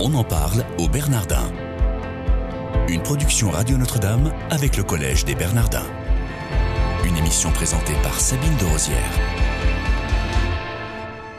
On en parle au Bernardin. Une production Radio Notre-Dame avec le Collège des Bernardins. Une émission présentée par Sabine de Rosière.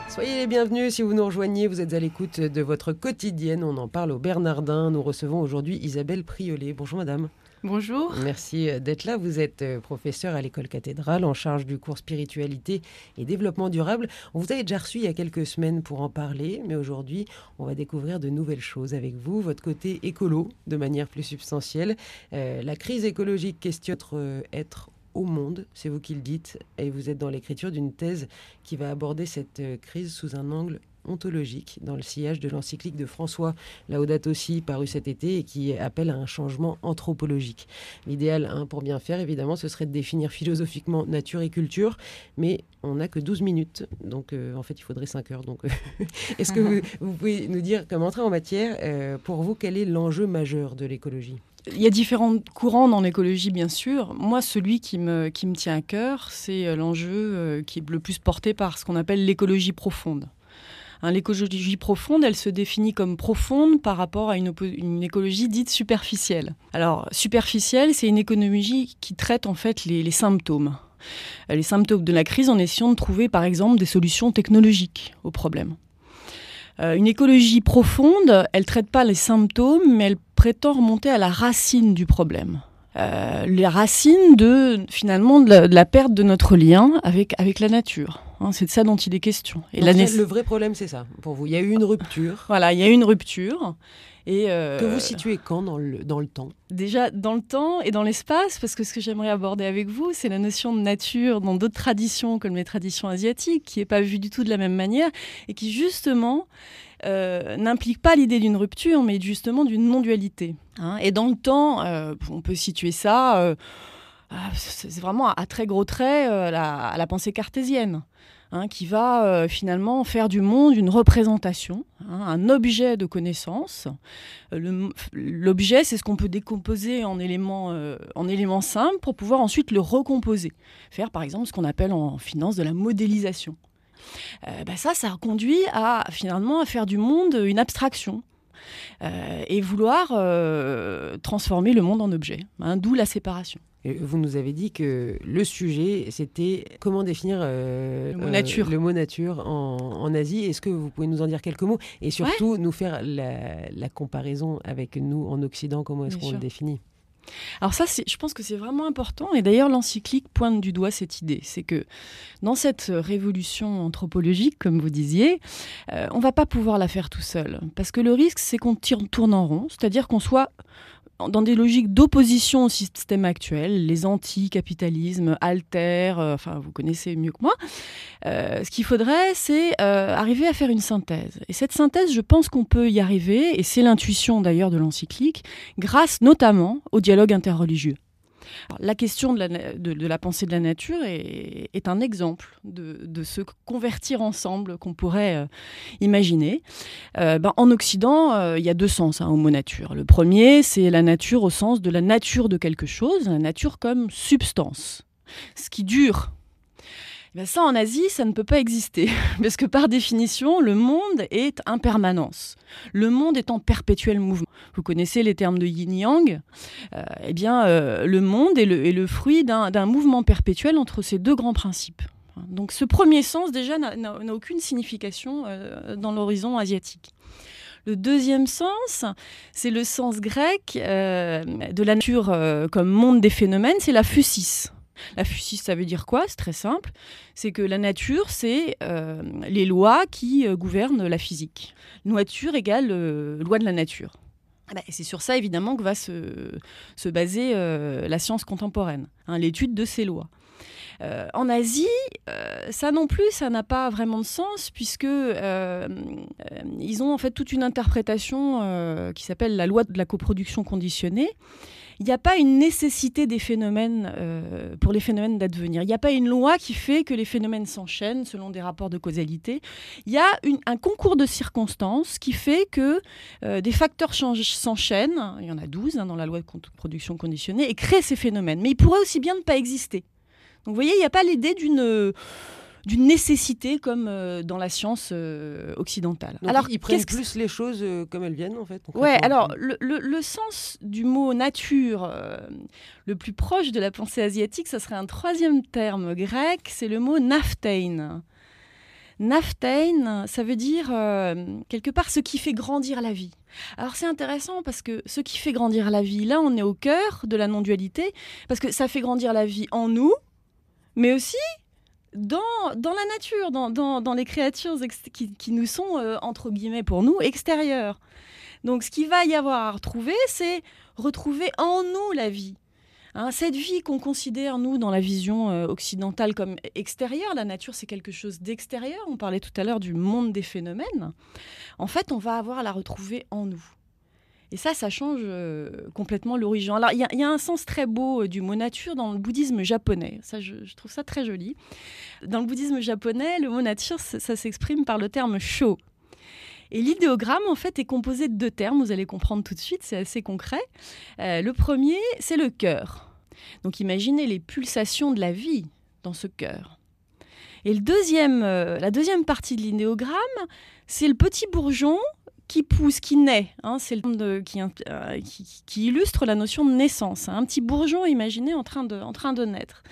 Soyez les bienvenus si vous nous rejoignez, vous êtes à l'écoute de votre quotidienne. On en parle au Bernardin. Nous recevons aujourd'hui Isabelle Priolet. Bonjour madame. Bonjour. Merci d'être là. Vous êtes euh, professeur à l'école cathédrale en charge du cours spiritualité et développement durable. On vous avait déjà reçu il y a quelques semaines pour en parler, mais aujourd'hui, on va découvrir de nouvelles choses avec vous, votre côté écolo de manière plus substantielle. Euh, la crise écologique questionne notre euh, être au monde, c'est vous qui le dites, et vous êtes dans l'écriture d'une thèse qui va aborder cette crise sous un angle ontologique dans le sillage de l'encyclique de François Laudato aussi paru cet été et qui appelle à un changement anthropologique. L'idéal hein, pour bien faire, évidemment, ce serait de définir philosophiquement nature et culture, mais on n'a que 12 minutes, donc euh, en fait il faudrait 5 heures. Donc, est-ce que vous, pouvez nous dire, comme entrée en matière, euh, pour vous, quel est l'enjeu majeur de l'écologie? Il y a différents courants dans l'écologie, bien sûr. Moi, celui qui me, qui me tient à cœur, c'est euh, l'enjeu qui est le plus porté par ce qu'on appelle l'écologie profonde. Hein, l'écologie profonde, elle se définit comme profonde par rapport à une, écologie dite superficielle. Alors, superficielle, c'est une écologie qui traite en fait les, symptômes. Les symptômes de la crise en essayant de trouver, par exemple, des solutions technologiques aux problèmes. Euh, une écologie profonde, elle traite pas les symptômes, mais elle prétend remonter à la racine du problème. Euh, les racines de finalement de la, perte de notre lien avec avec la nature. Hein, c'est de ça dont il est question. Et Le vrai problème, c'est ça pour vous. Il y a eu une rupture. voilà, il y a eu une rupture. Et euh, que vous situez quand dans le, dans le temps? Déjà dans le temps et dans l'espace, parce que ce que j'aimerais aborder avec vous, c'est la notion de nature dans d'autres traditions, comme les traditions asiatiques, qui n'est pas vue du tout de la même manière, et qui justement euh, n'implique pas l'idée d'une rupture, mais justement d'une non-dualité. Hein. et dans le temps, euh, on peut situer ça, euh, ah, c'est vraiment à, très gros traits à la, pensée cartésienne. Hein, qui va finalement faire du monde une représentation, hein, un objet de connaissance. L'objet, c'est ce qu'on peut décomposer en éléments, en éléments simples pour pouvoir ensuite le recomposer. Faire par exemple ce qu'on appelle en finance de la modélisation. Euh, bah ça, ça conduit à finalement à faire du monde une abstraction. Euh, et vouloir euh, transformer le monde en objet, hein, d'où la séparation. Vous nous avez dit que le sujet, c'était comment définir le mot nature, le mot nature en, Asie. Est-ce que vous pouvez nous en dire quelques mots et surtout nous faire la, la, comparaison avec nous en Occident Comment est-ce qu'on le définit? Alors ça, je pense que c'est vraiment important. Et d'ailleurs, l'encyclique pointe du doigt cette idée. C'est que dans cette révolution anthropologique, comme vous disiez, euh, on ne va pas pouvoir la faire tout seul. Parce que le risque, c'est qu'on tourne en rond. C'est-à-dire qu'on soit dans des logiques d'opposition au système actuel, les anti-capitalismes, alter, euh, enfin vous connaissez mieux que moi, euh, ce qu'il faudrait, c'est euh, arriver à faire une synthèse. Et cette synthèse, je pense qu'on peut y arriver, et c'est l'intuition d'ailleurs de l'encyclique, grâce notamment au dialogue interreligieux la question de la, pensée de la nature est, un exemple de, se convertir ensemble qu'on pourrait euh, imaginer. Euh, ben, en Occident, euh, il y a deux sens hein, au mot nature. Le premier, c'est la nature au sens de la nature de quelque chose, la nature comme substance. Ce qui dure ben ça, en Asie, ça ne peut pas exister. Parce que par définition, le monde est impermanence. Le monde est en perpétuel mouvement. Vous connaissez les termes de yin-yang euh, Eh bien, euh, le monde est le, fruit d'un mouvement perpétuel entre ces deux grands principes. Donc ce premier sens, déjà, n'a aucune signification euh, dans l'horizon asiatique. Le deuxième sens, c'est le sens grec de la nature comme monde des phénomènes, c'est la fusis. La physique, ça veut dire quoi? C'est très simple. C'est que la nature, c'est euh, les lois qui euh, gouvernent la physique. Nature égale euh, loi de la nature. Bah, c'est sur ça, évidemment, que va se, baser la science contemporaine, hein, l'étude de ces lois. en Asie, ça non plus, ça n'a pas vraiment de sens puisque ils ont en fait toute une interprétation qui s'appelle la loi de la coproduction conditionnée il n'y a pas une nécessité des phénomènes euh, pour les phénomènes d'advenir. Il n'y a pas une loi qui fait que les phénomènes s'enchaînent selon des rapports de causalité. Il y a un concours de circonstances qui fait que euh, des facteurs s'enchaînent, il y en a 12 hein, dans la loi de production conditionnée, et créent ces phénomènes. Mais ils pourraient aussi bien ne pas exister. Donc vous voyez, il n'y a pas l'idée d'une d'une nécessité comme dans la science occidentale. alors, ils prennent plus les choses comme elles viennent en fait. Ouais. Alors, le, le, sens du mot nature, le plus proche de la pensée asiatique, ce serait un troisième terme grec, c'est le mot naftein. Naftein, ça veut dire euh, quelque part ce qui fait grandir la vie. Alors c'est intéressant parce que ce qui fait grandir la vie, là on est au cœur de la non-dualité, parce que ça fait grandir la vie en nous, mais aussi dans, la nature, dans, les créatures qui, qui, nous sont, euh, entre guillemets pour nous, extérieures. Donc ce qu'il va y avoir à retrouver, c'est retrouver en nous la vie. Hein, cette vie qu'on considère, nous, dans la vision euh, occidentale comme extérieure, la nature, c'est quelque chose d'extérieur. On parlait tout à l'heure du monde des phénomènes. En fait, on va avoir à la retrouver en nous. Et ça, ça change euh, complètement l'origine. Alors, il y, a un sens très beau euh, du mot nature dans le bouddhisme japonais. Ça, je, trouve ça très joli. Dans le bouddhisme japonais, le mot nature, ça, s'exprime par le terme sho. Et l'idéogramme, en fait, est composé de deux termes, vous allez comprendre tout de suite, c'est assez concret. le premier, c'est le cœur. Donc imaginez les pulsations de la vie dans ce cœur. Et le deuxième, euh, la deuxième partie de l'idéogramme, c'est le petit bourgeon qui pousse, qui naît. Hein, c'est le terme euh, qui, illustre la notion de naissance. Hein. un petit bourgeon, imaginez, en train, de, en train de naître.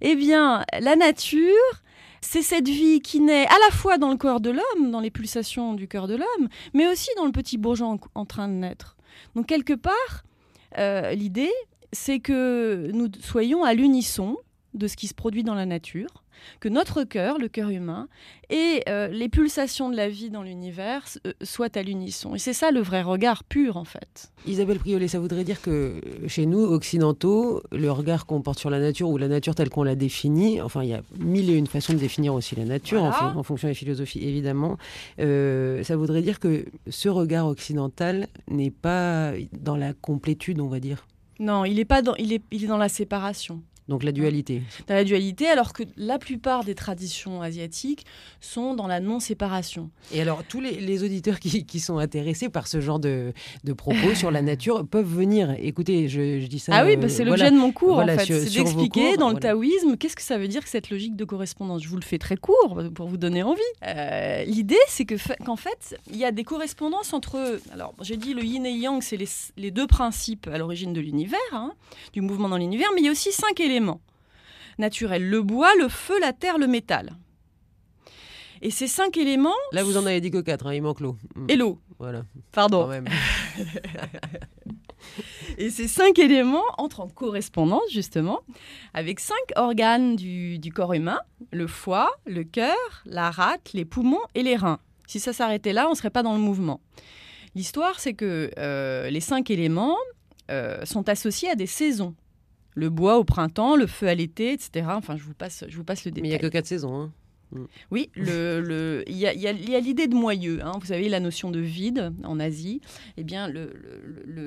Eh bien, la nature, c'est cette vie qui naît à la fois dans le corps de l'homme, dans les pulsations du cœur de l'homme, mais aussi dans le petit bourgeon en, train de naître. Donc, quelque part, euh, l'idée, c'est que nous soyons à l'unisson de ce qui se produit dans la nature, que notre cœur, le cœur humain, et euh, les pulsations de la vie dans l'univers euh, soient à l'unisson. Et c'est ça le vrai regard pur, en fait. Isabelle Priolet, ça voudrait dire que chez nous, occidentaux, le regard qu'on porte sur la nature ou la nature telle qu'on la définit, enfin, il y a mille et une façons de définir aussi la nature, en, fonction des philosophies, évidemment. Euh, ça voudrait dire que ce regard occidental n'est pas dans la complétude, on va dire. Non, il est pas dans, il est, il est dans la séparation. Donc la dualité. Dans la dualité, alors que la plupart des traditions asiatiques sont dans la non-séparation. Et alors, tous les, auditeurs qui, sont intéressés par ce genre de, propos sur la nature peuvent venir. Écoutez, je, dis ça. Ah oui, bah, c'est l'objet de mon cours, en fait. C'est d'expliquer dans le taoïsme qu'est-ce que ça veut dire que cette logique de correspondance. Je vous le fais très court pour vous donner envie. Euh, l'idée, c'est qu'en fait, il y a des correspondances entre. Alors, j'ai dit le yin et yang, c'est les, deux principes à l'origine de l'univers, hein, du mouvement dans l'univers, mais il y a aussi cinq éléments naturels, le bois, le feu, la terre, le métal. Et ces cinq éléments... Là, vous en avez dit que quatre, hein, il manque l'eau. Mm. Et l'eau. Voilà. Pardon. et ces cinq éléments entrent en correspondance, justement, avec cinq organes du, corps humain, le foie, le cœur, la rate, les poumons et les reins. Si ça s'arrêtait là, on ne serait pas dans le mouvement. L'histoire, c'est que euh, les cinq éléments euh, sont associés à des saisons le bois au printemps, le feu à l'été, etc. Enfin, je vous passe, je vous passe le détail. Mais il n'y a que quatre saisons. Hein. Mm. Oui, il le, y a, l'idée de moyeu. Hein. Vous savez, la notion de vide en Asie, eh bien, le,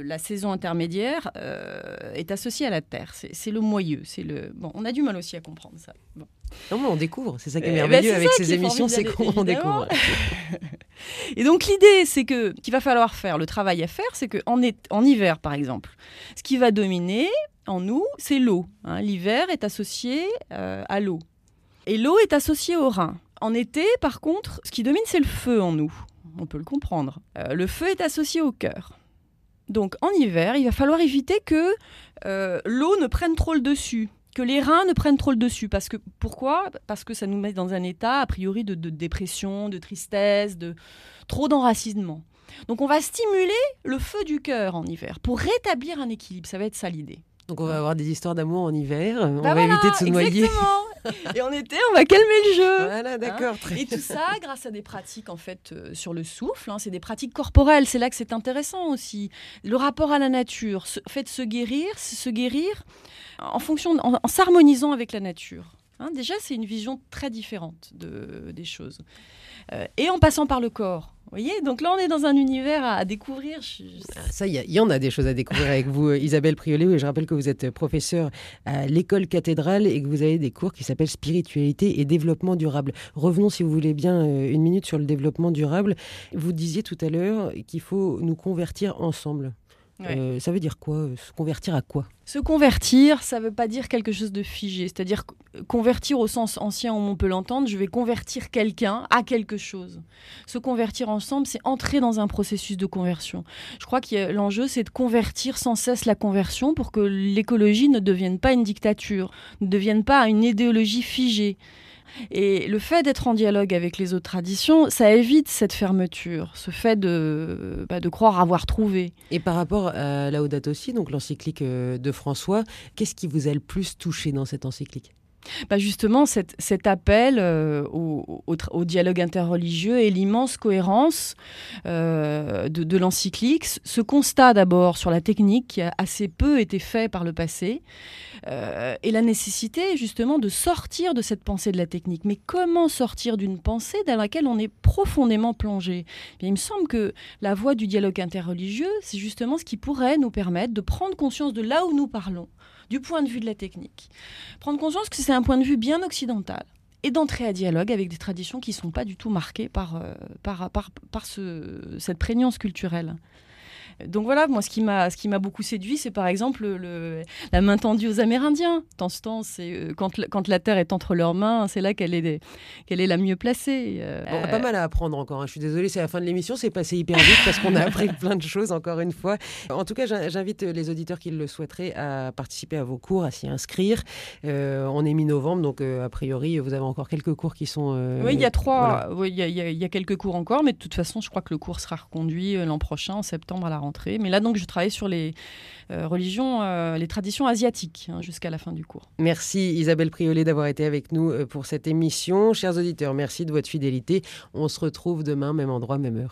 la saison intermédiaire euh, est associée à la Terre. C'est, le moyeu. C'est le... bon, on a du mal aussi à comprendre ça. Bon. Non, mais on découvre. C'est ça qui est euh, merveilleux bah, avec ces émissions, c'est qu'on découvre. Et donc l'idée, c'est que qu'il va falloir faire, le travail à faire, c'est qu'en en hiver, par exemple, ce qui va dominer en nous, c'est l'eau. Hein. L'hiver est associé euh, à l'eau. Et l'eau est associée au rein. En été, par contre, ce qui domine, c'est le feu en nous. On peut le comprendre. Euh, le feu est associé au cœur. Donc en hiver, il va falloir éviter que euh, l'eau ne prenne trop le dessus, que les reins ne prennent trop le dessus. Parce que pourquoi? Parce que ça nous met dans un état a priori de, de dépression, de tristesse, de trop d'enracinement. Donc on va stimuler le feu du cœur en hiver pour rétablir un équilibre. Ça va être ça l'idée. Donc on va avoir des histoires d'amour en hiver, on bah va éviter de se noyer. Et en été, on va calmer le jeu. Voilà, d'accord. Hein et tout ça grâce à des pratiques en fait euh, sur le souffle. Hein. c'est des pratiques corporelles. C'est là que c'est intéressant aussi. Le rapport à la nature, se, fait se guérir, se guérir en fonction, en, s'harmonisant avec la nature. Hein. déjà, c'est une vision très différente de, des choses. Euh, et en passant par le corps voyez, donc là, on est dans un univers à, découvrir. Ah, ça, il y, en a des choses à découvrir avec vous, euh, Isabelle Priolet. Je rappelle que vous êtes professeure à l'école cathédrale et que vous avez des cours qui s'appellent Spiritualité et développement durable. Revenons, si vous voulez bien, euh, une minute sur le développement durable. Vous disiez tout à l'heure qu'il faut nous convertir ensemble. Ça veut dire quoi? Se convertir à quoi? Se convertir, ça ne veut pas dire quelque chose de figé. C'est-à-dire convertir au sens ancien où on peut l'entendre, je vais convertir quelqu'un à quelque chose. Se convertir ensemble, c'est entrer dans un processus de conversion. Je crois que l'enjeu, c'est de convertir sans cesse la conversion pour que l'écologie ne devienne pas une dictature, ne devienne pas une idéologie figée. Et le fait d'être en dialogue avec les autres traditions, ça évite cette fermeture, ce fait de, bah, de croire avoir trouvé. Et par rapport à Laudato aussi, donc l'encyclique euh, de François, qu'est-ce qui vous a le plus touché dans cette encyclique? Bah justement, cet, appel euh, au, dialogue interreligieux et l'immense cohérence euh, de, l'encyclique, ce constat d'abord sur la technique qui a assez peu été fait par le passé, euh, et la nécessité justement de sortir de cette pensée de la technique. Mais comment sortir d'une pensée dans laquelle on est profondément plongé? Il me semble que la voie du dialogue interreligieux, c'est justement ce qui pourrait nous permettre de prendre conscience de là où nous parlons du point de vue de la technique. Prendre conscience que c'est un point de vue bien occidental et d'entrer à dialogue avec des traditions qui ne sont pas du tout marquées par, euh, par, par, par ce, cette prégnance culturelle. Donc voilà, moi, ce qui m'a, ce qui m'a beaucoup séduit, c'est par exemple le, la main tendue aux Amérindiens. Dans ce temps, c'est euh, quand, quand, la terre est entre leurs mains, c'est là qu'elle est, qu'elle est la mieux placée. Euh, on a pas mal à apprendre encore. Hein. Je suis désolée, c'est la fin de l'émission, c'est passé hyper vite parce qu'on a appris plein de choses encore une fois. En tout cas, j'invite les auditeurs qui le souhaiteraient à participer à vos cours, à s'y inscrire. Euh, on est mi-novembre, donc a priori, vous avez encore quelques cours qui sont. oui, il y a trois. Oui, il y, y, a quelques cours encore, mais de toute façon, je crois que le cours sera reconduit l'an prochain, en septembre à la mais là, donc, je travaille sur les euh, religions, euh, les traditions asiatiques hein, jusqu'à la fin du cours. Merci Isabelle Priolet d'avoir été avec nous euh, pour cette émission. Chers auditeurs, merci de votre fidélité. On se retrouve demain, même endroit, même heure.